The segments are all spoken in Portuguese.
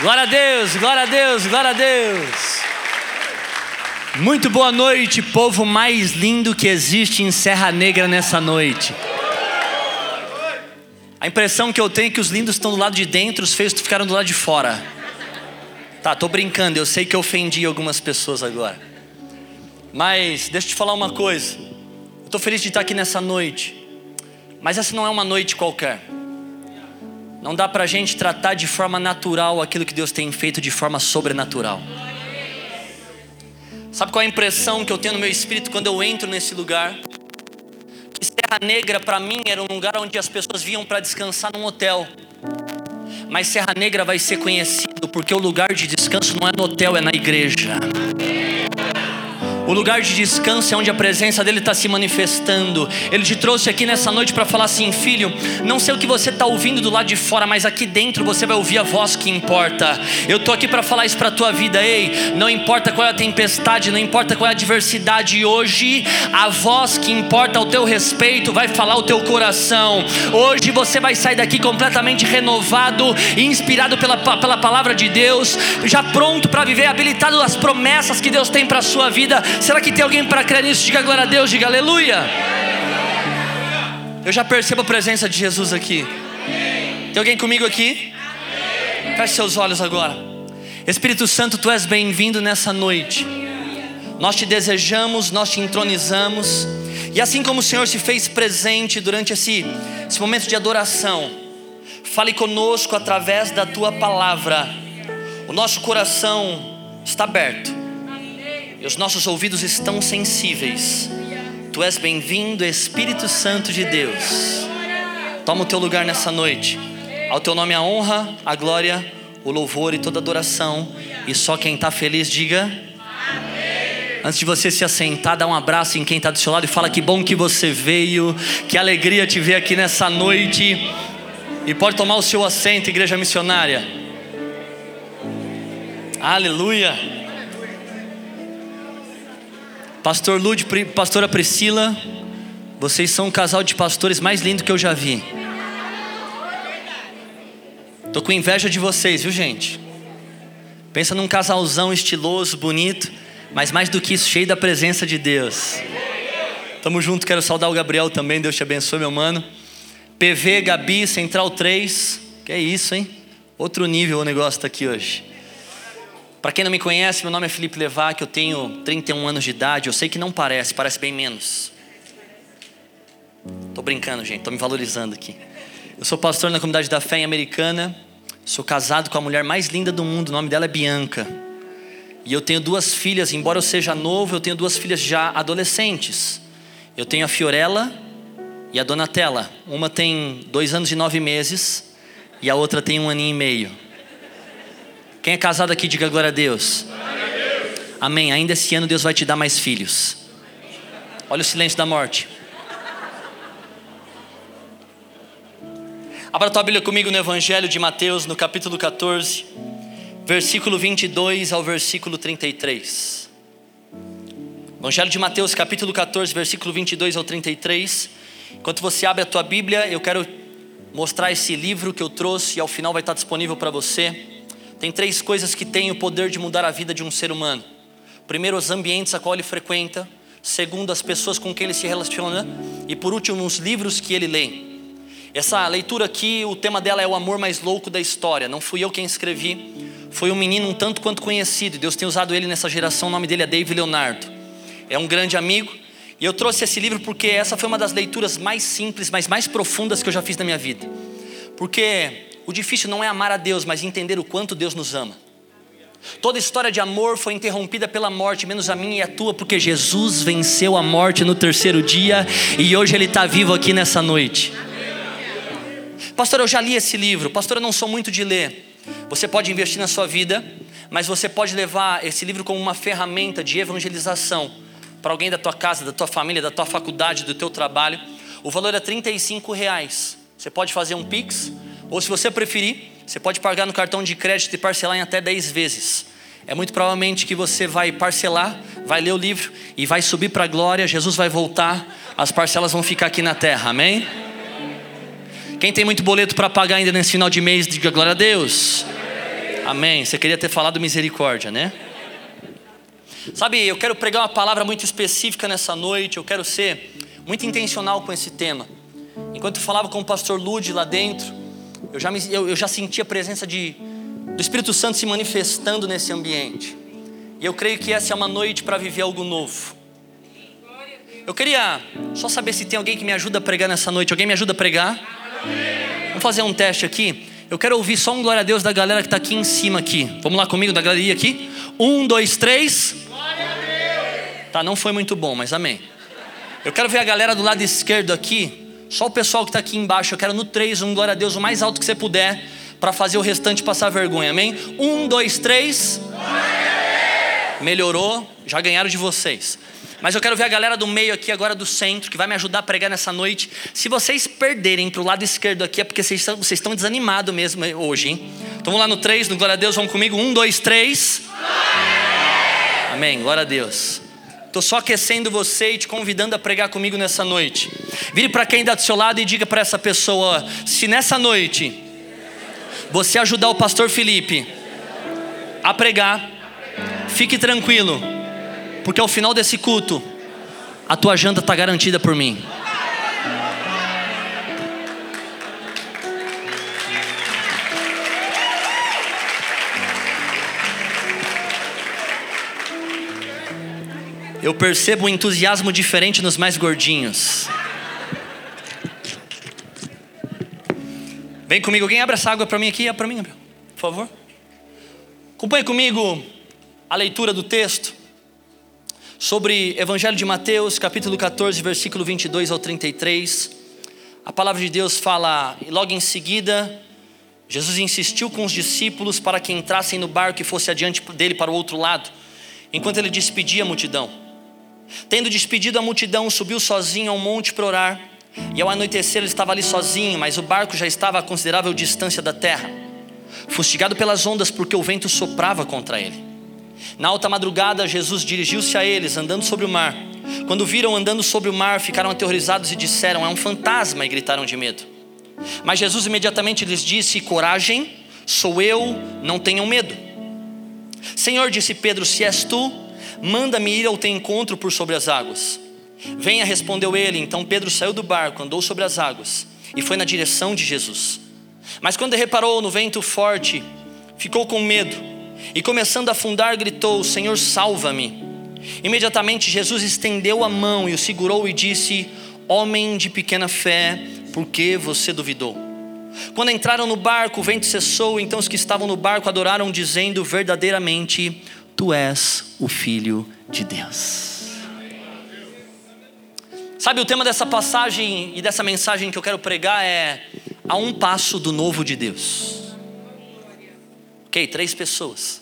Glória a Deus, glória a Deus, glória a Deus. Muito boa noite, povo mais lindo que existe em Serra Negra nessa noite. A impressão que eu tenho é que os lindos estão do lado de dentro, os feios ficaram do lado de fora. Tá, tô brincando, eu sei que eu ofendi algumas pessoas agora. Mas deixa eu te falar uma coisa. Eu tô feliz de estar aqui nessa noite. Mas essa não é uma noite qualquer. Não dá pra gente tratar de forma natural aquilo que Deus tem feito de forma sobrenatural. Sabe qual é a impressão que eu tenho no meu espírito quando eu entro nesse lugar? Que Serra Negra para mim era um lugar onde as pessoas vinham para descansar num hotel. Mas Serra Negra vai ser conhecido porque o lugar de descanso não é no hotel, é na igreja. O lugar de descanso é onde a presença dele está se manifestando. Ele te trouxe aqui nessa noite para falar assim, filho. Não sei o que você está ouvindo do lado de fora, mas aqui dentro você vai ouvir a voz que importa. Eu tô aqui para falar isso para tua vida, ei. Não importa qual é a tempestade, não importa qual é a adversidade. Hoje a voz que importa ao teu respeito vai falar o teu coração. Hoje você vai sair daqui completamente renovado inspirado pela, pela palavra de Deus, já pronto para viver, habilitado às promessas que Deus tem para sua vida Será que tem alguém para crer nisso? Diga glória a Deus, diga aleluia. Eu já percebo a presença de Jesus aqui. Tem alguém comigo aqui? Feche seus olhos agora. Espírito Santo, tu és bem-vindo nessa noite. Nós te desejamos, nós te entronizamos. E assim como o Senhor se fez presente durante esse, esse momento de adoração, fale conosco através da tua palavra. O nosso coração está aberto e os nossos ouvidos estão sensíveis. Tu és bem-vindo, Espírito Santo de Deus. Toma o teu lugar nessa noite. Ao teu nome a honra, a glória, o louvor e toda adoração. E só quem está feliz diga. Amém. Antes de você se assentar, dá um abraço em quem está do seu lado e fala que bom que você veio, que alegria te ver aqui nessa noite. E pode tomar o seu assento, igreja missionária. Aleluia. Pastor Lud, pastora Priscila, vocês são o casal de pastores mais lindo que eu já vi. Tô com inveja de vocês, viu, gente? Pensa num casalzão estiloso, bonito, mas mais do que isso, cheio da presença de Deus. Tamo junto, quero saudar o Gabriel também, Deus te abençoe, meu mano. PV, Gabi, Central 3, que é isso, hein? Outro nível o negócio tá aqui hoje. Para quem não me conhece, meu nome é Felipe Levac, eu tenho 31 anos de idade. Eu sei que não parece, parece bem menos. Tô brincando, gente, tô me valorizando aqui. Eu sou pastor na comunidade da fé em Americana. Sou casado com a mulher mais linda do mundo, o nome dela é Bianca. E eu tenho duas filhas, embora eu seja novo, eu tenho duas filhas já adolescentes. Eu tenho a Fiorella e a Donatella. Uma tem dois anos e nove meses e a outra tem um aninho e meio. Quem é casado aqui, diga glória a Deus. Amém. Ainda esse ano Deus vai te dar mais filhos. Olha o silêncio da morte. Abra tua Bíblia comigo no Evangelho de Mateus, no capítulo 14, versículo 22 ao versículo 33. Evangelho de Mateus, capítulo 14, versículo 22 ao 33. Enquanto você abre a tua Bíblia, eu quero mostrar esse livro que eu trouxe e ao final vai estar disponível para você. Tem três coisas que têm o poder de mudar a vida de um ser humano. Primeiro, os ambientes a qual ele frequenta. Segundo, as pessoas com quem ele se relaciona. E por último, os livros que ele lê. Essa leitura aqui, o tema dela é o amor mais louco da história. Não fui eu quem escrevi, foi um menino um tanto quanto conhecido. Deus tem usado ele nessa geração. O nome dele é David Leonardo. É um grande amigo. E eu trouxe esse livro porque essa foi uma das leituras mais simples, mas mais profundas que eu já fiz na minha vida. Porque o difícil não é amar a Deus, mas entender o quanto Deus nos ama. Toda história de amor foi interrompida pela morte, menos a minha e a tua, porque Jesus venceu a morte no terceiro dia e hoje Ele está vivo aqui nessa noite. Pastor, eu já li esse livro. Pastor, eu não sou muito de ler. Você pode investir na sua vida, mas você pode levar esse livro como uma ferramenta de evangelização para alguém da tua casa, da tua família, da tua faculdade, do teu trabalho. O valor é 35 reais. Você pode fazer um pix ou se você preferir, você pode pagar no cartão de crédito e parcelar em até 10 vezes. É muito provavelmente que você vai parcelar, vai ler o livro e vai subir para a glória, Jesus vai voltar, as parcelas vão ficar aqui na terra, amém? Quem tem muito boleto para pagar ainda nesse final de mês, diga glória a Deus. Amém. Você queria ter falado misericórdia, né? Sabe, eu quero pregar uma palavra muito específica nessa noite, eu quero ser muito intencional com esse tema. Enquanto eu falava com o pastor Lude lá dentro, eu já, me, eu, eu já senti a presença de, do Espírito Santo se manifestando nesse ambiente. E eu creio que essa é uma noite para viver algo novo. Eu queria só saber se tem alguém que me ajuda a pregar nessa noite. Alguém me ajuda a pregar? Vamos fazer um teste aqui. Eu quero ouvir só um glória a Deus da galera que está aqui em cima aqui. Vamos lá comigo da galeria aqui. Um, dois, três. Tá, não foi muito bom, mas amém. Eu quero ver a galera do lado esquerdo aqui. Só o pessoal que está aqui embaixo. Eu quero no três, um glória a Deus o mais alto que você puder. Para fazer o restante passar vergonha, amém? Um, dois, três. Melhorou, já ganharam de vocês. Mas eu quero ver a galera do meio aqui, agora do centro, que vai me ajudar a pregar nessa noite. Se vocês perderem para o lado esquerdo aqui, é porque vocês estão, vocês estão desanimados mesmo hoje, hein? Então vamos lá no 3, no Glória a Deus, vamos comigo. Um, dois, três. Amém, glória a Deus. Estou só aquecendo você e te convidando a pregar comigo nessa noite. Vire para quem está do seu lado e diga para essa pessoa: se nessa noite você ajudar o pastor Felipe a pregar, fique tranquilo porque ao final desse culto, a tua janta está garantida por mim. Eu percebo um entusiasmo diferente nos mais gordinhos. Vem comigo, alguém abre essa água para mim aqui, é para mim, por favor. Acompanhe comigo a leitura do texto sobre Evangelho de Mateus, capítulo 14, versículo 22 ao 33. A palavra de Deus fala, e logo em seguida, Jesus insistiu com os discípulos para que entrassem no barco e fosse adiante dele para o outro lado, enquanto ele despedia a multidão. Tendo despedido a multidão, subiu sozinho ao monte para orar. E ao anoitecer ele estava ali sozinho, mas o barco já estava a considerável distância da terra, fustigado pelas ondas porque o vento soprava contra ele. Na alta madrugada, Jesus dirigiu-se a eles, andando sobre o mar. Quando viram andando sobre o mar, ficaram aterrorizados e disseram: É um fantasma, e gritaram de medo. Mas Jesus imediatamente lhes disse: Coragem, sou eu, não tenham medo. Senhor, disse Pedro: Se és tu, manda-me ir ao teu encontro por sobre as águas. Venha, respondeu ele. Então Pedro saiu do barco, andou sobre as águas e foi na direção de Jesus. Mas quando reparou no vento forte, ficou com medo e começando a afundar, gritou: Senhor, salva-me. Imediatamente Jesus estendeu a mão e o segurou e disse: Homem de pequena fé, por que você duvidou? Quando entraram no barco, o vento cessou, então os que estavam no barco adoraram, dizendo: Verdadeiramente, tu és o Filho de Deus. Sabe, o tema dessa passagem e dessa mensagem que eu quero pregar é: a um passo do novo de Deus. Ok, três pessoas.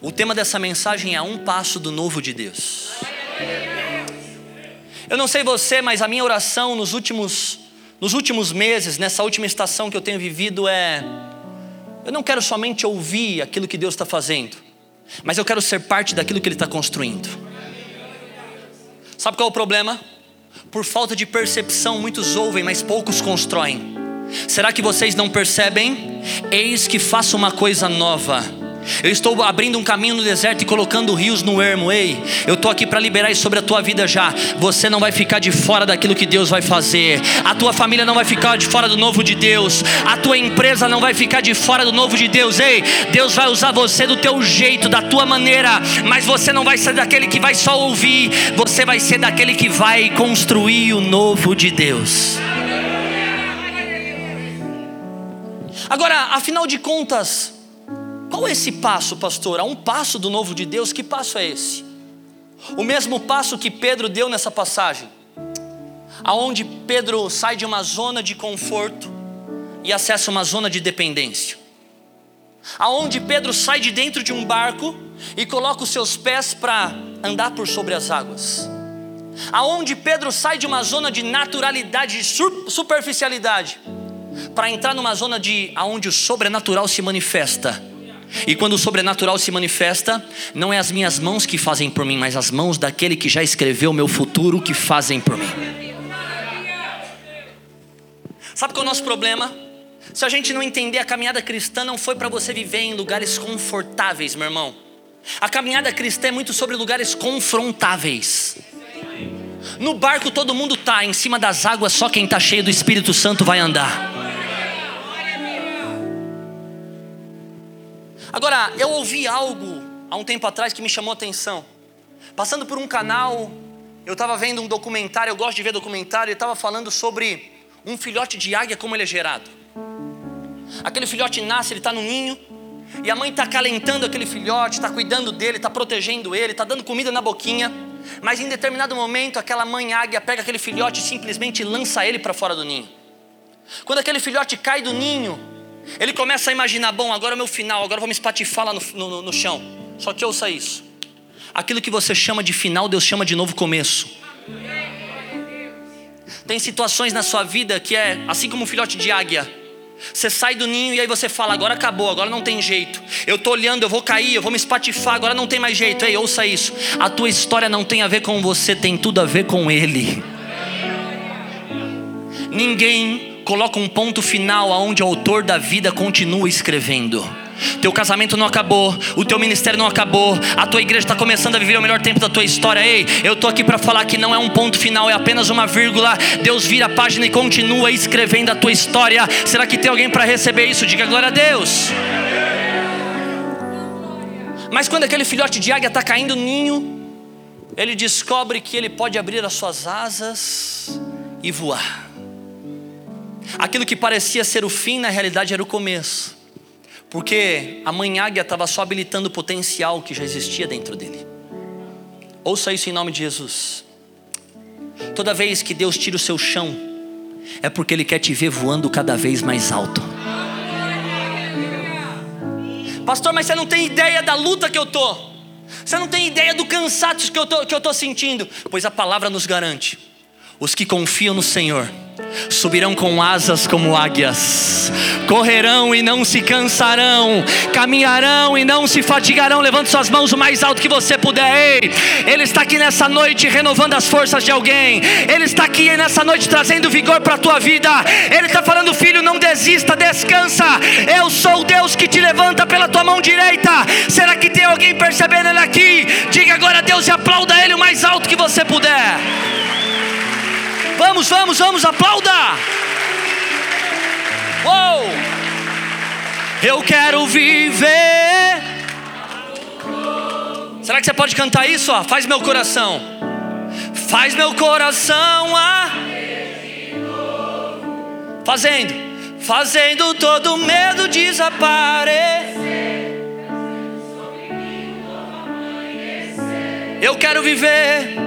O tema dessa mensagem é um passo do novo de Deus. Eu não sei você, mas a minha oração nos últimos, nos últimos meses, nessa última estação que eu tenho vivido, é: eu não quero somente ouvir aquilo que Deus está fazendo, mas eu quero ser parte daquilo que Ele está construindo. Sabe qual é o problema? Por falta de percepção, muitos ouvem, mas poucos constroem. Será que vocês não percebem? Eis que faço uma coisa nova. Eu estou abrindo um caminho no deserto e colocando rios no ermo. Ei, eu estou aqui para liberar isso sobre a tua vida já. Você não vai ficar de fora daquilo que Deus vai fazer. A tua família não vai ficar de fora do novo de Deus. A tua empresa não vai ficar de fora do novo de Deus. Ei, Deus vai usar você do teu jeito, da tua maneira. Mas você não vai ser daquele que vai só ouvir. Você vai ser daquele que vai construir o novo de Deus. Agora, afinal de contas, qual é esse passo, pastor? Há um passo do novo de Deus, que passo é esse? O mesmo passo que Pedro deu nessa passagem, aonde Pedro sai de uma zona de conforto e acessa uma zona de dependência. Aonde Pedro sai de dentro de um barco e coloca os seus pés para andar por sobre as águas. Aonde Pedro sai de uma zona de naturalidade, de superficialidade para entrar numa zona de aonde o sobrenatural se manifesta. E quando o sobrenatural se manifesta, não é as minhas mãos que fazem por mim, mas as mãos daquele que já escreveu o meu futuro que fazem por mim. Sabe qual é o nosso problema? Se a gente não entender, a caminhada cristã não foi para você viver em lugares confortáveis, meu irmão. A caminhada cristã é muito sobre lugares confrontáveis. No barco todo mundo tá, em cima das águas só quem está cheio do Espírito Santo vai andar. Agora, eu ouvi algo há um tempo atrás que me chamou a atenção. Passando por um canal, eu estava vendo um documentário, eu gosto de ver documentário, e estava falando sobre um filhote de águia, como ele é gerado. Aquele filhote nasce, ele está no ninho, e a mãe está acalentando aquele filhote, está cuidando dele, está protegendo ele, está dando comida na boquinha. Mas em determinado momento, aquela mãe águia pega aquele filhote e simplesmente lança ele para fora do ninho. Quando aquele filhote cai do ninho, ele começa a imaginar: bom, agora é o meu final, agora vou me espatifar lá no, no, no chão. Só que ouça isso: aquilo que você chama de final, Deus chama de novo começo. Tem situações na sua vida que é assim como um filhote de águia você sai do ninho e aí você fala: agora acabou, agora não tem jeito. Eu estou olhando, eu vou cair, eu vou me espatifar, agora não tem mais jeito. Ei, ouça isso. A tua história não tem a ver com você, tem tudo a ver com Ele. Ninguém coloca um ponto final aonde o autor da vida continua escrevendo. Teu casamento não acabou, o teu ministério não acabou, a tua igreja está começando a viver o melhor tempo da tua história. Ei, eu estou aqui para falar que não é um ponto final, é apenas uma vírgula. Deus vira a página e continua escrevendo a tua história. Será que tem alguém para receber isso? Diga glória a Deus. Mas quando aquele filhote de águia está caindo no ninho, ele descobre que ele pode abrir as suas asas e voar. Aquilo que parecia ser o fim, na realidade era o começo. Porque a mãe águia estava só habilitando o potencial que já existia dentro dele. Ouça isso em nome de Jesus. Toda vez que Deus tira o seu chão, é porque Ele quer te ver voando cada vez mais alto. Pastor, mas você não tem ideia da luta que eu tô. Você não tem ideia do cansaço que eu tô, que eu tô sentindo. Pois a palavra nos garante: os que confiam no Senhor subirão com asas como águias, correrão e não se cansarão, caminharão e não se fatigarão. Levante suas mãos o mais alto que você puder. Ei, Ele está aqui nessa noite renovando as forças de alguém. Ele está aqui nessa noite trazendo vigor para a tua vida. Ele está falando, filho, não desista, descansa. Eu sou o Deus que te levanta pela tua mão direita. Será que tem alguém percebendo ele aqui? Diga agora a Deus e aplauda Ele o mais alto que você puder. Vamos, vamos, vamos, aplauda! Uou! Eu quero viver. Será que você pode cantar isso? Ó? Faz meu coração. Faz meu coração a. Fazendo. Fazendo todo medo desaparecer. Eu quero viver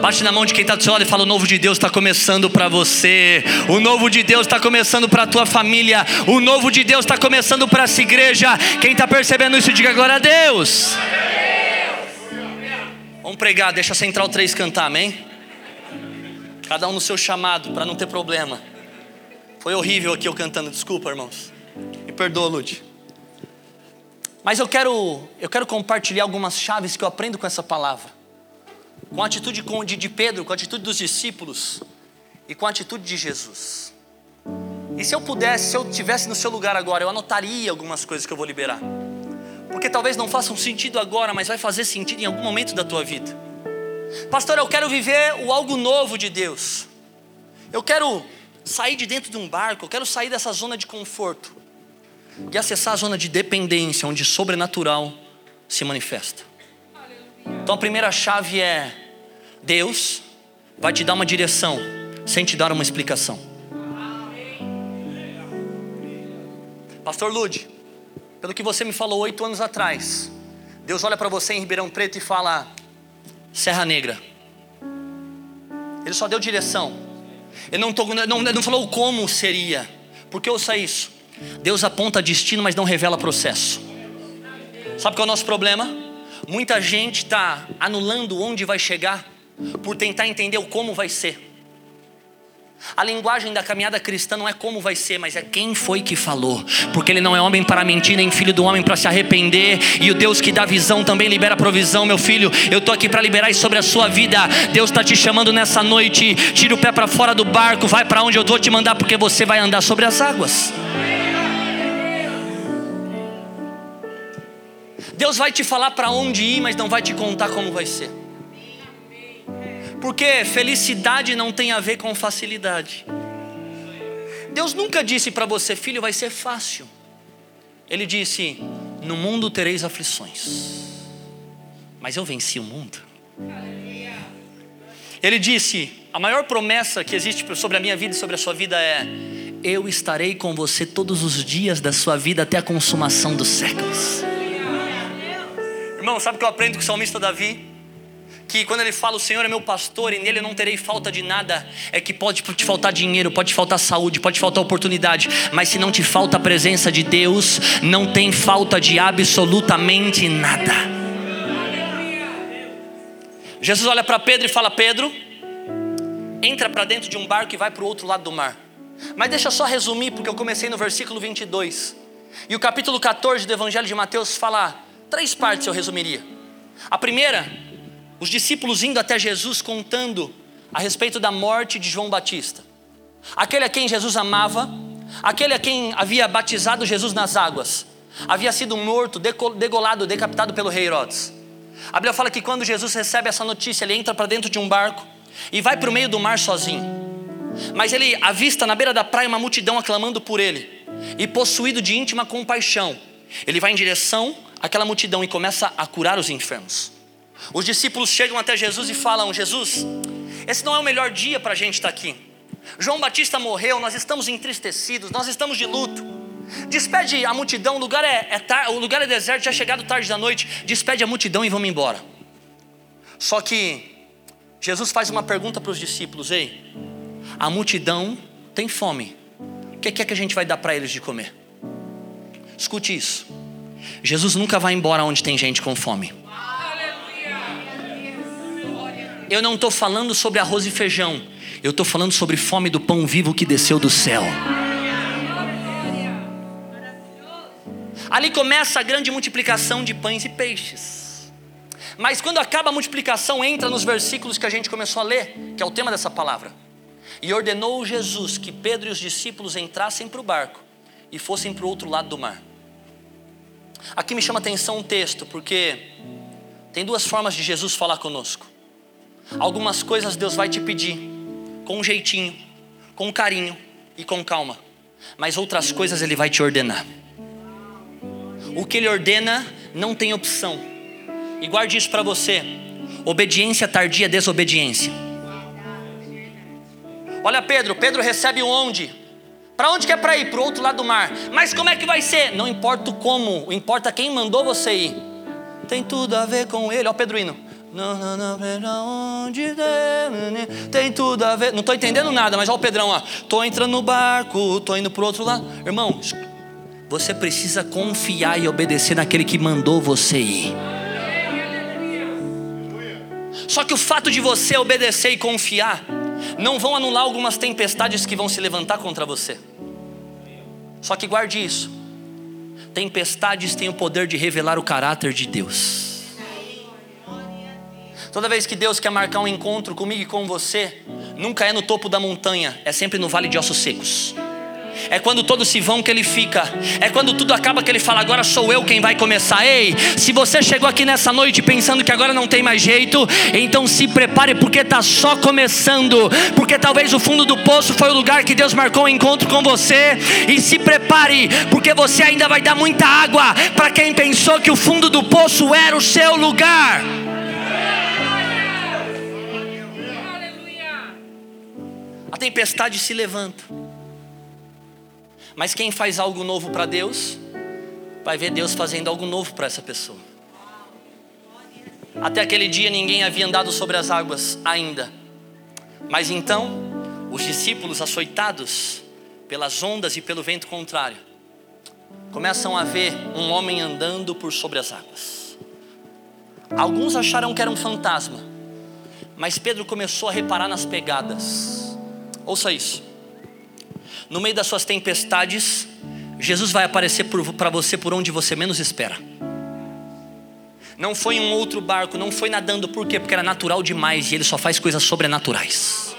Bate na mão de quem está do seu lado e fala: O novo de Deus está começando para você. O novo de Deus está começando para a tua família. O novo de Deus está começando para essa igreja. Quem está percebendo isso, diga glória a Deus. Vamos pregar, deixa a Central 3 cantar, amém? Cada um no seu chamado, para não ter problema. Foi horrível aqui eu cantando, desculpa, irmãos. Me perdoa, Lud. Mas eu quero, eu quero compartilhar algumas chaves que eu aprendo com essa palavra com a atitude de Pedro, com a atitude dos discípulos e com a atitude de Jesus. E se eu pudesse, se eu estivesse no seu lugar agora, eu anotaria algumas coisas que eu vou liberar. Porque talvez não façam sentido agora, mas vai fazer sentido em algum momento da tua vida. Pastor, eu quero viver o algo novo de Deus. Eu quero sair de dentro de um barco, eu quero sair dessa zona de conforto e acessar a zona de dependência, onde sobrenatural se manifesta. Então a primeira chave é: Deus vai te dar uma direção, sem te dar uma explicação. Pastor Lude, pelo que você me falou oito anos atrás, Deus olha para você em Ribeirão Preto e fala: Serra Negra. Ele só deu direção. Ele não, não, não falou como seria. Porque ouça isso. Deus aponta destino, mas não revela processo. Sabe qual é o nosso problema? Muita gente está anulando onde vai chegar por tentar entender o como vai ser. A linguagem da caminhada cristã não é como vai ser, mas é quem foi que falou. Porque ele não é homem para mentir, nem filho do homem para se arrepender. E o Deus que dá visão também libera provisão, meu filho. Eu estou aqui para liberar isso sobre a sua vida. Deus está te chamando nessa noite. Tira o pé para fora do barco, vai para onde eu vou te mandar, porque você vai andar sobre as águas. Deus vai te falar para onde ir, mas não vai te contar como vai ser. Porque felicidade não tem a ver com facilidade. Deus nunca disse para você, filho, vai ser fácil. Ele disse: No mundo tereis aflições, mas eu venci o mundo. Ele disse: A maior promessa que existe sobre a minha vida e sobre a sua vida é: Eu estarei com você todos os dias da sua vida até a consumação dos séculos. Irmão, sabe o que eu aprendo com o salmista Davi? Que quando ele fala, o Senhor é meu pastor e nele não terei falta de nada, é que pode te faltar dinheiro, pode te faltar saúde, pode te faltar oportunidade, mas se não te falta a presença de Deus, não tem falta de absolutamente nada. Jesus olha para Pedro e fala: Pedro, entra para dentro de um barco e vai para o outro lado do mar. Mas deixa eu só resumir, porque eu comecei no versículo 22. E o capítulo 14 do Evangelho de Mateus fala Três partes eu resumiria. A primeira, os discípulos indo até Jesus contando a respeito da morte de João Batista. Aquele a quem Jesus amava, aquele a quem havia batizado Jesus nas águas, havia sido morto, degolado, decapitado pelo rei Herodes. A Bíblia fala que quando Jesus recebe essa notícia, ele entra para dentro de um barco e vai para o meio do mar sozinho. Mas ele avista na beira da praia uma multidão aclamando por ele, e possuído de íntima compaixão, ele vai em direção aquela multidão e começa a curar os enfermos. Os discípulos chegam até Jesus e falam: Jesus, esse não é o melhor dia para a gente estar aqui. João Batista morreu, nós estamos entristecidos, nós estamos de luto. Despede a multidão, o lugar é, é tar, o lugar é deserto, já é chegado tarde da noite. Despede a multidão e vamos embora. Só que Jesus faz uma pergunta para os discípulos: Ei, a multidão tem fome. O que é que a gente vai dar para eles de comer? Escute isso. Jesus nunca vai embora onde tem gente com fome. Eu não estou falando sobre arroz e feijão. Eu estou falando sobre fome do pão vivo que desceu do céu. Ali começa a grande multiplicação de pães e peixes. Mas quando acaba a multiplicação, entra nos versículos que a gente começou a ler, que é o tema dessa palavra. E ordenou Jesus que Pedro e os discípulos entrassem para o barco e fossem para o outro lado do mar. Aqui me chama atenção um texto, porque tem duas formas de Jesus falar conosco. Algumas coisas Deus vai te pedir com um jeitinho, com carinho e com calma, mas outras coisas Ele vai te ordenar. O que Ele ordena não tem opção. E guarde isso para você: obediência tardia desobediência. Olha Pedro, Pedro recebe onde? Para onde que é para ir? Para o outro lado do mar. Mas como é que vai ser? Não importa como, importa quem mandou você ir. Tem tudo a ver com ele. Ó, Pedrino. Não, tem tudo a ver. Não estou entendendo nada, mas ó o Pedrão, ó. Tô entrando no barco, tô indo para o outro lado. Irmão, você precisa confiar e obedecer naquele que mandou você ir. Só que o fato de você obedecer e confiar não vão anular algumas tempestades que vão se levantar contra você. Só que guarde isso. Tempestades têm o poder de revelar o caráter de Deus. Toda vez que Deus quer marcar um encontro comigo e com você, nunca é no topo da montanha, é sempre no vale de ossos secos. É quando todos se vão que ele fica. É quando tudo acaba que ele fala: agora sou eu quem vai começar. Ei, se você chegou aqui nessa noite pensando que agora não tem mais jeito, então se prepare porque está só começando. Porque talvez o fundo do poço foi o lugar que Deus marcou o um encontro com você. E se prepare porque você ainda vai dar muita água para quem pensou que o fundo do poço era o seu lugar. A tempestade se levanta. Mas quem faz algo novo para Deus, vai ver Deus fazendo algo novo para essa pessoa. Até aquele dia ninguém havia andado sobre as águas ainda. Mas então, os discípulos açoitados pelas ondas e pelo vento contrário, começam a ver um homem andando por sobre as águas. Alguns acharam que era um fantasma, mas Pedro começou a reparar nas pegadas. Ouça isso. No meio das suas tempestades, Jesus vai aparecer para você por onde você menos espera. Não foi em um outro barco, não foi nadando, por quê? Porque era natural demais e ele só faz coisas sobrenaturais.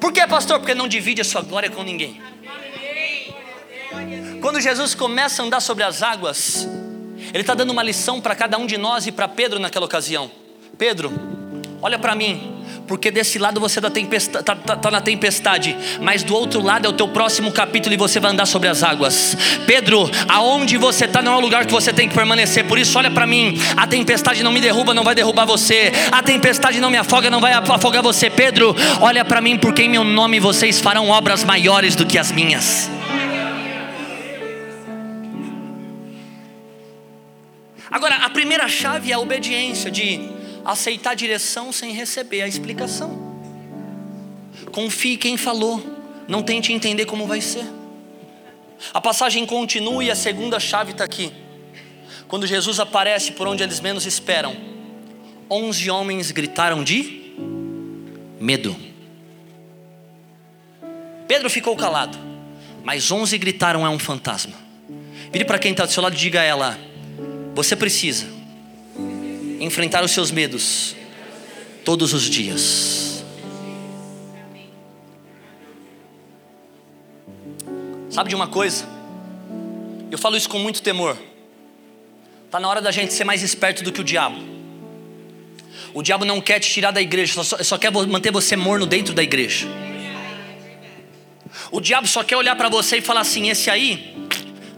Por quê, pastor? Porque não divide a sua glória com ninguém. Quando Jesus começa a andar sobre as águas, ele está dando uma lição para cada um de nós e para Pedro naquela ocasião. Pedro, olha para mim, porque desse lado você está tá, tá, tá na tempestade, mas do outro lado é o teu próximo capítulo e você vai andar sobre as águas. Pedro, aonde você está não é o lugar que você tem que permanecer, por isso olha para mim, a tempestade não me derruba, não vai derrubar você, a tempestade não me afoga, não vai afogar você. Pedro, olha para mim, porque em meu nome vocês farão obras maiores do que as minhas. Agora, a primeira chave é a obediência de aceitar a direção sem receber a explicação. Confie quem falou, não tente entender como vai ser. A passagem continua e a segunda chave está aqui. Quando Jesus aparece por onde eles menos esperam, onze homens gritaram de medo. Pedro ficou calado, mas onze gritaram: é um fantasma. Vire para quem está do seu lado e diga a ela: você precisa enfrentar os seus medos todos os dias. Sabe de uma coisa? Eu falo isso com muito temor. Está na hora da gente ser mais esperto do que o diabo. O diabo não quer te tirar da igreja, só, só quer manter você morno dentro da igreja. O diabo só quer olhar para você e falar assim: esse aí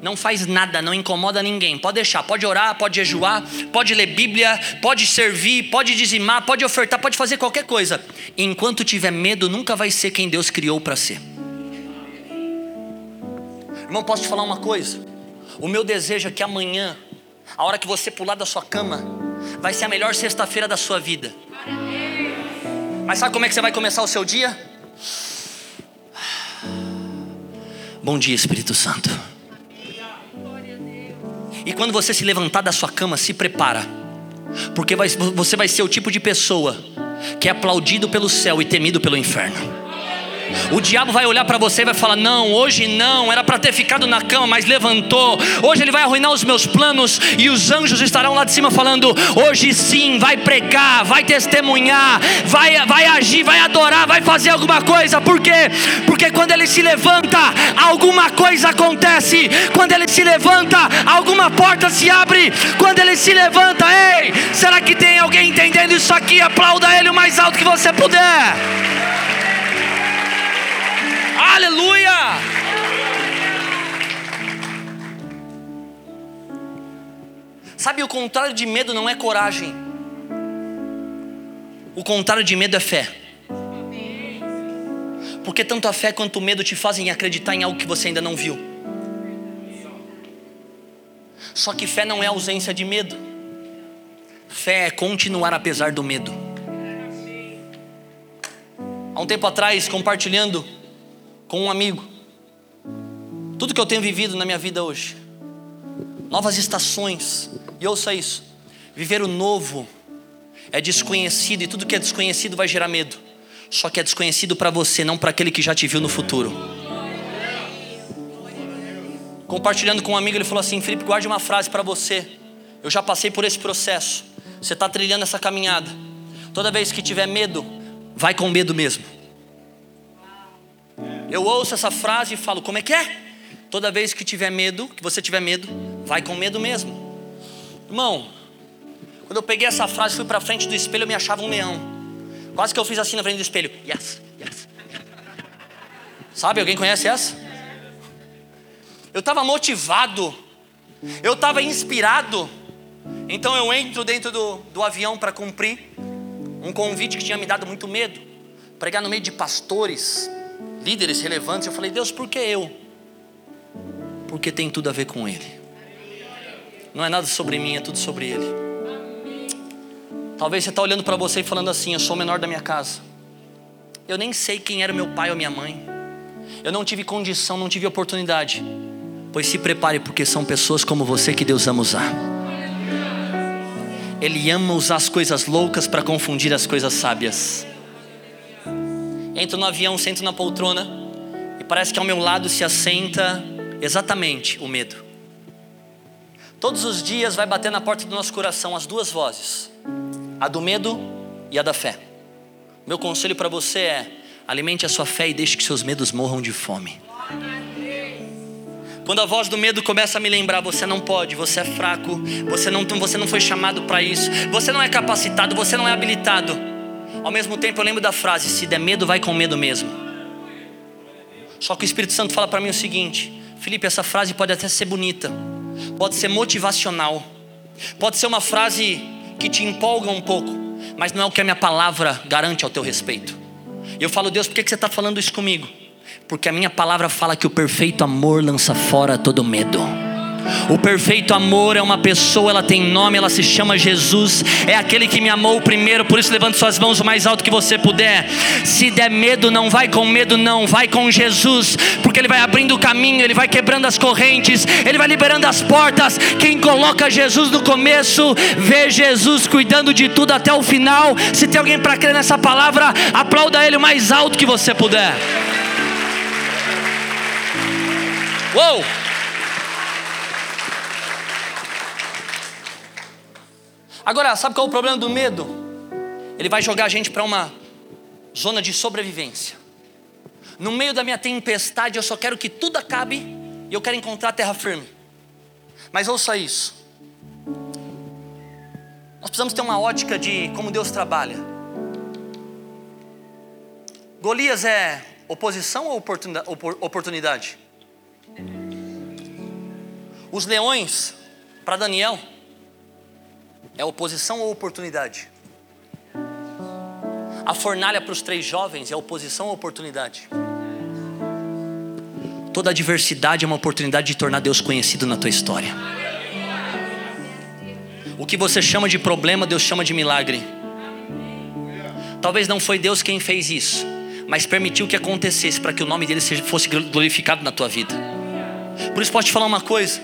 não faz nada, não incomoda ninguém. Pode deixar, pode orar, pode jejuar, pode ler Bíblia, pode servir, pode dizimar, pode ofertar, pode fazer qualquer coisa. Enquanto tiver medo, nunca vai ser quem Deus criou para ser. Irmão, posso te falar uma coisa? O meu desejo é que amanhã, a hora que você pular da sua cama, vai ser a melhor sexta-feira da sua vida. Mas sabe como é que você vai começar o seu dia? Bom dia, Espírito Santo. E quando você se levantar da sua cama, se prepara, porque vai, você vai ser o tipo de pessoa que é aplaudido pelo céu e temido pelo inferno. O diabo vai olhar para você e vai falar: Não, hoje não, era para ter ficado na cama, mas levantou. Hoje ele vai arruinar os meus planos. E os anjos estarão lá de cima falando: Hoje sim, vai pregar, vai testemunhar, vai, vai agir, vai adorar, vai fazer alguma coisa. Por quê? Porque quando ele se levanta, alguma coisa acontece. Quando ele se levanta, alguma porta se abre. Quando ele se levanta, ei, será que tem alguém entendendo isso aqui? Aplauda ele o mais alto que você puder. Aleluia! Sabe, o contrário de medo não é coragem. O contrário de medo é fé. Porque tanto a fé quanto o medo te fazem acreditar em algo que você ainda não viu. Só que fé não é ausência de medo. Fé é continuar apesar do medo. Há um tempo atrás, compartilhando com um amigo. Tudo que eu tenho vivido na minha vida hoje. Novas estações. E ouça isso. Viver o novo é desconhecido e tudo que é desconhecido vai gerar medo. Só que é desconhecido para você, não para aquele que já te viu no futuro. Compartilhando com um amigo, ele falou assim: Felipe, guarde uma frase para você. Eu já passei por esse processo. Você está trilhando essa caminhada. Toda vez que tiver medo, vai com medo mesmo. Eu ouço essa frase e falo: como é que é? Toda vez que tiver medo, que você tiver medo, vai com medo mesmo. Irmão, quando eu peguei essa frase, fui para frente do espelho, eu me achava um leão. Quase que eu fiz assim na frente do espelho. Yes, yes. Sabe, alguém conhece essa? Eu estava motivado, eu estava inspirado. Então eu entro dentro do, do avião para cumprir um convite que tinha me dado muito medo pregar no meio de pastores, líderes relevantes. Eu falei, Deus, por que eu? Porque tem tudo a ver com Ele. Não é nada sobre mim, é tudo sobre Ele. Talvez você está olhando para você e falando assim: Eu sou o menor da minha casa. Eu nem sei quem era meu pai ou minha mãe. Eu não tive condição, não tive oportunidade. Pois se prepare, porque são pessoas como você que Deus ama usar. Ele ama usar as coisas loucas para confundir as coisas sábias. Entro no avião, sento na poltrona e parece que ao meu lado se assenta exatamente o medo. Todos os dias vai bater na porta do nosso coração as duas vozes, a do medo e a da fé. Meu conselho para você é: alimente a sua fé e deixe que seus medos morram de fome. Quando a voz do medo começa a me lembrar, você não pode, você é fraco, você não, você não foi chamado para isso, você não é capacitado, você não é habilitado. Ao mesmo tempo, eu lembro da frase: se der medo, vai com medo mesmo. Só que o Espírito Santo fala para mim o seguinte: Felipe, essa frase pode até ser bonita, pode ser motivacional, pode ser uma frase que te empolga um pouco, mas não é o que a minha palavra garante ao teu respeito. E eu falo, Deus, por que você está falando isso comigo? Porque a minha palavra fala que o perfeito amor lança fora todo medo. O perfeito amor é uma pessoa, ela tem nome, ela se chama Jesus. É aquele que me amou primeiro, por isso levante suas mãos o mais alto que você puder. Se der medo, não vai com medo, não, vai com Jesus, porque Ele vai abrindo o caminho, Ele vai quebrando as correntes, Ele vai liberando as portas. Quem coloca Jesus no começo, vê Jesus cuidando de tudo até o final. Se tem alguém para crer nessa palavra, aplauda Ele o mais alto que você puder. Uou! Agora, sabe qual é o problema do medo? Ele vai jogar a gente para uma zona de sobrevivência. No meio da minha tempestade, eu só quero que tudo acabe e eu quero encontrar terra firme. Mas ouça isso. Nós precisamos ter uma ótica de como Deus trabalha. Golias é oposição ou oportunidade? Os leões, para Daniel, é oposição ou oportunidade? A fornalha para os três jovens é oposição ou oportunidade? Toda adversidade é uma oportunidade de tornar Deus conhecido na tua história. O que você chama de problema, Deus chama de milagre. Talvez não foi Deus quem fez isso, mas permitiu que acontecesse para que o nome dele fosse glorificado na tua vida. Por isso, posso te falar uma coisa: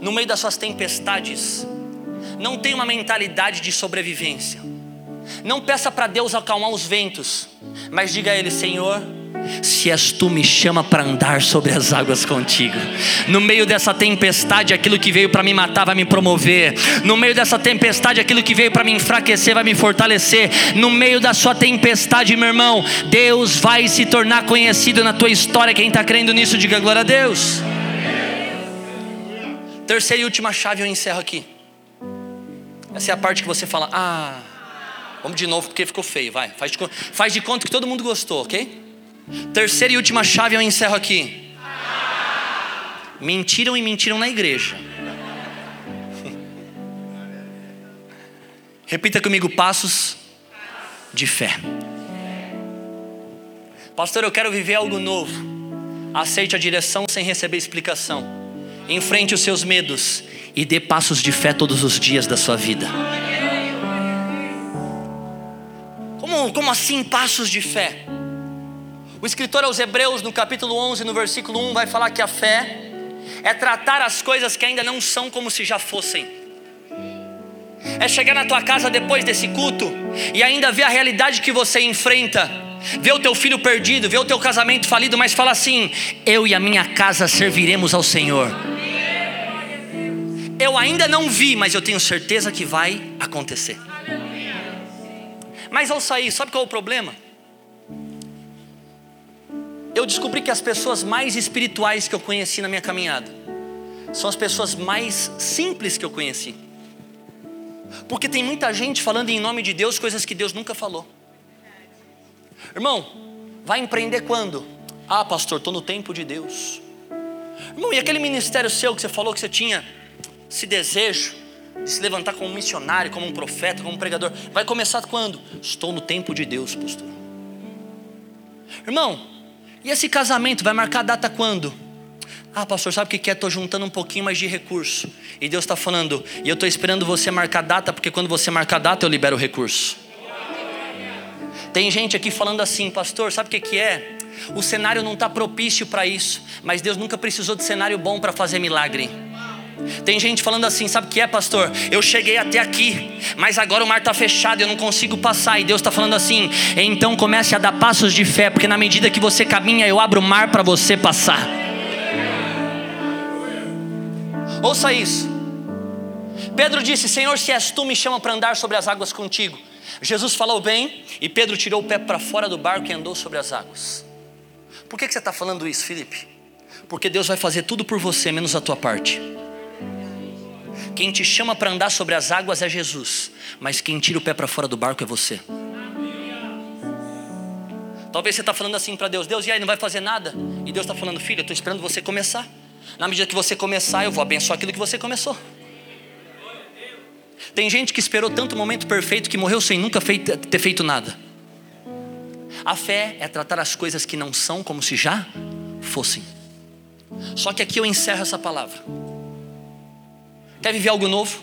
no meio das suas tempestades, não tenha uma mentalidade de sobrevivência. Não peça para Deus acalmar os ventos, mas diga a Ele: Senhor, se és tu, me chama para andar sobre as águas contigo. No meio dessa tempestade, aquilo que veio para me matar vai me promover. No meio dessa tempestade, aquilo que veio para me enfraquecer vai me fortalecer. No meio da sua tempestade, meu irmão, Deus vai se tornar conhecido na tua história. Quem está crendo nisso, diga glória a Deus. Terceira e última chave eu encerro aqui. Essa é a parte que você fala, ah, vamos de novo porque ficou feio, vai. Faz de, faz de conta que todo mundo gostou, ok? Terceira e última chave eu encerro aqui. Mentiram e mentiram na igreja. Repita comigo passos de fé. Pastor, eu quero viver algo novo. Aceite a direção sem receber explicação. Enfrente os seus medos e dê passos de fé todos os dias da sua vida. Como, como assim passos de fé? O escritor aos Hebreus, no capítulo 11, no versículo 1, vai falar que a fé é tratar as coisas que ainda não são como se já fossem. É chegar na tua casa depois desse culto e ainda ver a realidade que você enfrenta. Ver o teu filho perdido, ver o teu casamento falido, mas fala assim: eu e a minha casa serviremos ao Senhor eu ainda não vi, mas eu tenho certeza que vai acontecer. Mas ao sair, sabe qual é o problema? Eu descobri que as pessoas mais espirituais que eu conheci na minha caminhada são as pessoas mais simples que eu conheci. Porque tem muita gente falando em nome de Deus coisas que Deus nunca falou. Irmão, vai empreender quando? Ah, pastor, estou no tempo de Deus. Irmão, e aquele ministério seu que você falou que você tinha esse desejo de se levantar como um missionário, como um profeta, como um pregador, vai começar quando? Estou no tempo de Deus, pastor. Irmão, e esse casamento vai marcar data quando? Ah, pastor, sabe o que é? Estou juntando um pouquinho mais de recurso. E Deus está falando, e eu estou esperando você marcar data, porque quando você marcar data, eu libero o recurso. Tem gente aqui falando assim, pastor, sabe o que é? O cenário não está propício para isso, mas Deus nunca precisou de cenário bom para fazer milagre. Tem gente falando assim, sabe o que é, pastor? Eu cheguei até aqui, mas agora o mar está fechado, eu não consigo passar. E Deus está falando assim, então comece a dar passos de fé, porque na medida que você caminha, eu abro o mar para você passar. Ouça isso. Pedro disse: Senhor, se és tu, me chama para andar sobre as águas contigo. Jesus falou bem, e Pedro tirou o pé para fora do barco e andou sobre as águas. Por que, que você está falando isso, Felipe? Porque Deus vai fazer tudo por você, menos a tua parte. Quem te chama para andar sobre as águas é Jesus, mas quem tira o pé para fora do barco é você. Talvez você está falando assim para Deus: Deus, e aí, não vai fazer nada? E Deus está falando: Filho, eu estou esperando você começar. Na medida que você começar, eu vou abençoar aquilo que você começou. Tem gente que esperou tanto momento perfeito que morreu sem nunca feito, ter feito nada. A fé é tratar as coisas que não são como se já fossem. Só que aqui eu encerro essa palavra. Quer viver algo novo?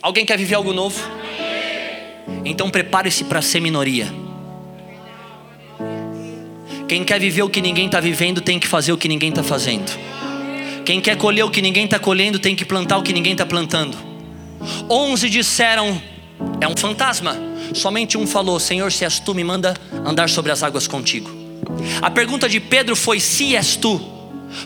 Alguém quer viver algo novo? Então prepare-se para ser minoria. Quem quer viver o que ninguém está vivendo tem que fazer o que ninguém está fazendo. Quem quer colher o que ninguém está colhendo tem que plantar o que ninguém está plantando. Onze disseram: é um fantasma. Somente um falou: Senhor, se és tu, me manda andar sobre as águas contigo. A pergunta de Pedro foi: se és tu,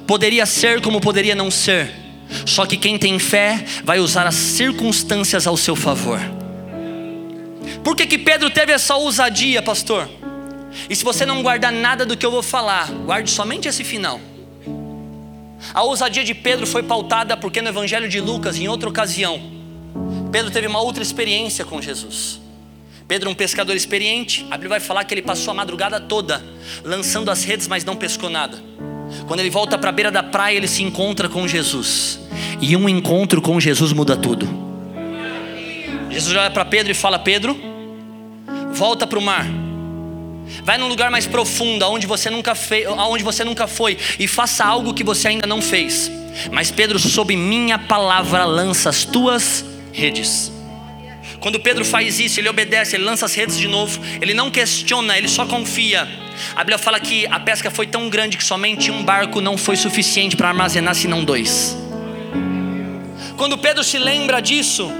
poderia ser como poderia não ser. Só que quem tem fé vai usar as circunstâncias ao seu favor. Por que, que Pedro teve essa ousadia, pastor? E se você não guardar nada do que eu vou falar, guarde somente esse final. A ousadia de Pedro foi pautada porque no Evangelho de Lucas, em outra ocasião, Pedro teve uma outra experiência com Jesus. Pedro, um pescador experiente, a Bíblia vai falar que ele passou a madrugada toda lançando as redes, mas não pescou nada. Quando ele volta para a beira da praia, ele se encontra com Jesus. E um encontro com Jesus muda tudo. Jesus olha para Pedro e fala: Pedro, volta para o mar. Vai num lugar mais profundo, aonde você nunca fez, aonde você nunca foi, e faça algo que você ainda não fez. Mas Pedro, sob minha palavra, lança as tuas redes. Quando Pedro faz isso, ele obedece, ele lança as redes de novo, ele não questiona, ele só confia. A Bíblia fala que a pesca foi tão grande que somente um barco não foi suficiente para armazenar, senão dois. Quando Pedro se lembra disso,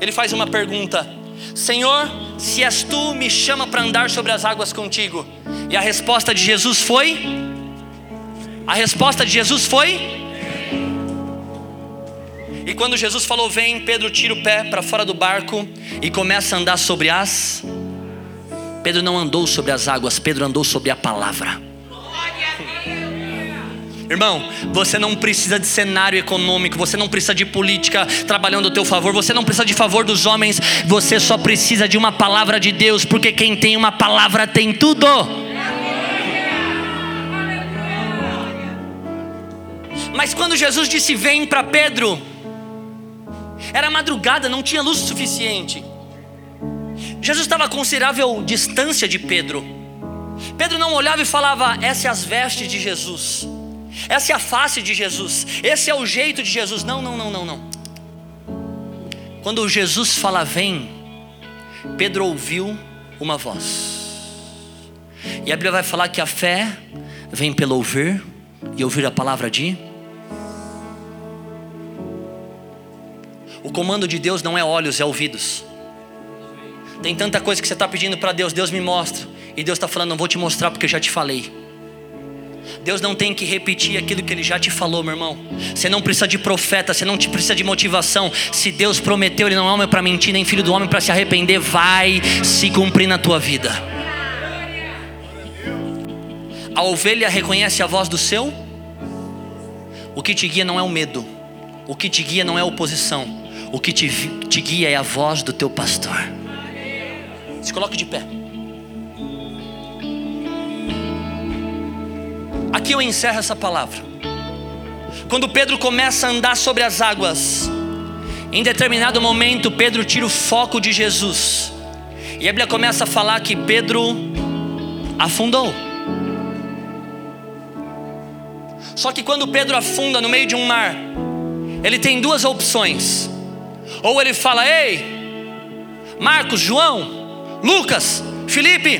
ele faz uma pergunta: Senhor, se és tu, me chama para andar sobre as águas contigo. E a resposta de Jesus foi: A resposta de Jesus foi: e quando Jesus falou, vem, Pedro tira o pé para fora do barco e começa a andar sobre as. Pedro não andou sobre as águas, Pedro andou sobre a palavra. Irmão, você não precisa de cenário econômico, você não precisa de política trabalhando a teu favor, você não precisa de favor dos homens, você só precisa de uma palavra de Deus, porque quem tem uma palavra tem tudo. Mas quando Jesus disse vem para Pedro, era madrugada, não tinha luz suficiente. Jesus estava a considerável distância de Pedro. Pedro não olhava e falava: Essa é as vestes de Jesus, essa é a face de Jesus, esse é o jeito de Jesus. Não, não, não, não, não. Quando Jesus fala vem, Pedro ouviu uma voz. E a Bíblia vai falar que a fé vem pelo ouvir e ouvir a palavra de O comando de Deus não é olhos, é ouvidos. Tem tanta coisa que você está pedindo para Deus, Deus me mostra. E Deus está falando, não vou te mostrar porque eu já te falei. Deus não tem que repetir aquilo que Ele já te falou, meu irmão. Você não precisa de profeta, você não precisa de motivação. Se Deus prometeu, Ele não é homem para mentir, nem filho do homem para se arrepender. Vai se cumprir na tua vida. A ovelha reconhece a voz do seu. O que te guia não é o medo. O que te guia não é a oposição o que te, te guia é a voz do teu pastor. Se coloque de pé. Aqui eu encerro essa palavra. Quando Pedro começa a andar sobre as águas, em determinado momento Pedro tira o foco de Jesus. E a Bíblia começa a falar que Pedro afundou. Só que quando Pedro afunda no meio de um mar, ele tem duas opções. Ou ele fala: Ei, Marcos, João, Lucas, Felipe,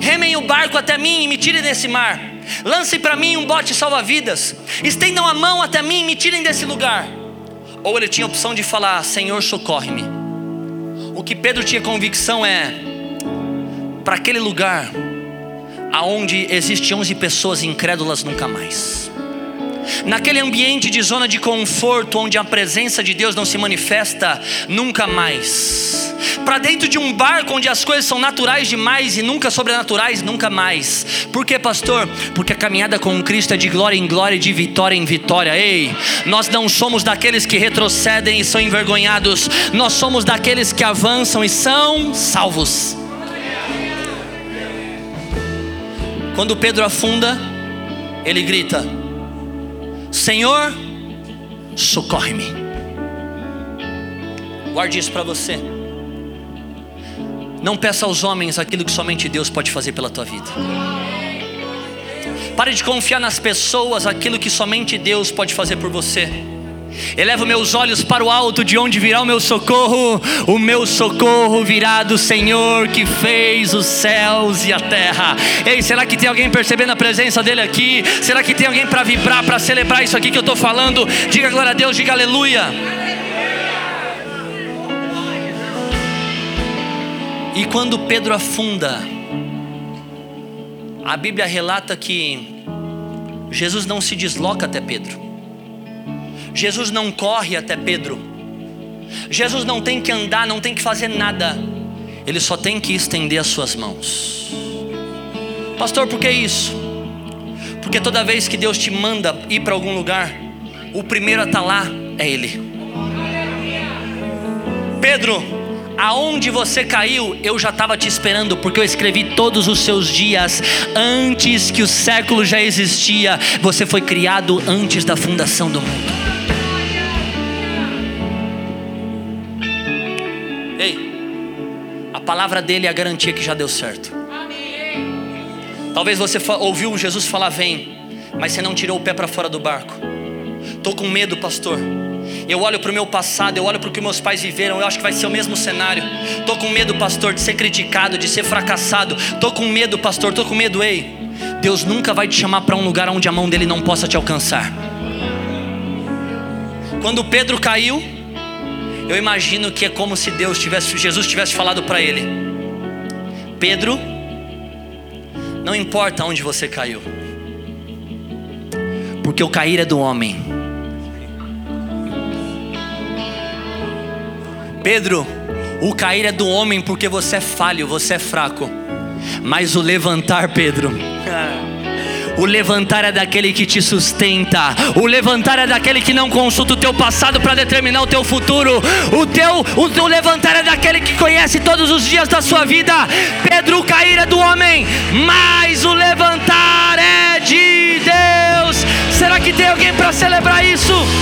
remem o barco até mim e me tirem desse mar. Lance para mim um bote salva-vidas. Estendam a mão até mim e me tirem desse lugar. Ou ele tinha a opção de falar: Senhor, socorre-me. O que Pedro tinha convicção é: para aquele lugar aonde existe 11 pessoas incrédulas nunca mais. Naquele ambiente de zona de conforto onde a presença de Deus não se manifesta nunca mais. Para dentro de um barco onde as coisas são naturais demais e nunca sobrenaturais, nunca mais. Por que, pastor? Porque a caminhada com Cristo é de glória em glória e de vitória em vitória. Ei, nós não somos daqueles que retrocedem e são envergonhados, nós somos daqueles que avançam e são salvos. Quando Pedro afunda, ele grita: Senhor, socorre-me. Guarde isso para você. Não peça aos homens aquilo que somente Deus pode fazer pela tua vida. Pare de confiar nas pessoas aquilo que somente Deus pode fazer por você. Elevo meus olhos para o alto, de onde virá o meu socorro. O meu socorro virá do Senhor que fez os céus e a terra. Ei, será que tem alguém percebendo a presença dele aqui? Será que tem alguém para vibrar, para celebrar isso aqui que eu estou falando? Diga glória a Deus, diga aleluia. E quando Pedro afunda, a Bíblia relata que Jesus não se desloca até Pedro. Jesus não corre até Pedro. Jesus não tem que andar, não tem que fazer nada. Ele só tem que estender as suas mãos. Pastor, por que isso? Porque toda vez que Deus te manda ir para algum lugar, o primeiro a estar tá lá é Ele. Pedro, aonde você caiu, eu já estava te esperando, porque eu escrevi todos os seus dias antes que o século já existia. Você foi criado antes da fundação do mundo. Palavra dele é a garantia que já deu certo. Talvez você ouviu Jesus falar: Vem, mas você não tirou o pé para fora do barco. Estou com medo, pastor. Eu olho para o meu passado, eu olho para o que meus pais viveram, eu acho que vai ser o mesmo cenário. Estou com medo, pastor, de ser criticado, de ser fracassado. Estou com medo, pastor, estou com medo, ei. Deus nunca vai te chamar para um lugar onde a mão dele não possa te alcançar. Quando Pedro caiu, eu imagino que é como se Deus tivesse, Jesus tivesse falado para ele: Pedro, não importa onde você caiu, porque o cair é do homem. Pedro, o cair é do homem porque você é falho, você é fraco. Mas o levantar, Pedro, O levantar é daquele que te sustenta. O levantar é daquele que não consulta o teu passado para determinar o teu futuro. O teu, o teu levantar é daquele que conhece todos os dias da sua vida. Pedro, cair é do homem, mas o levantar é de Deus. Será que tem alguém para celebrar isso?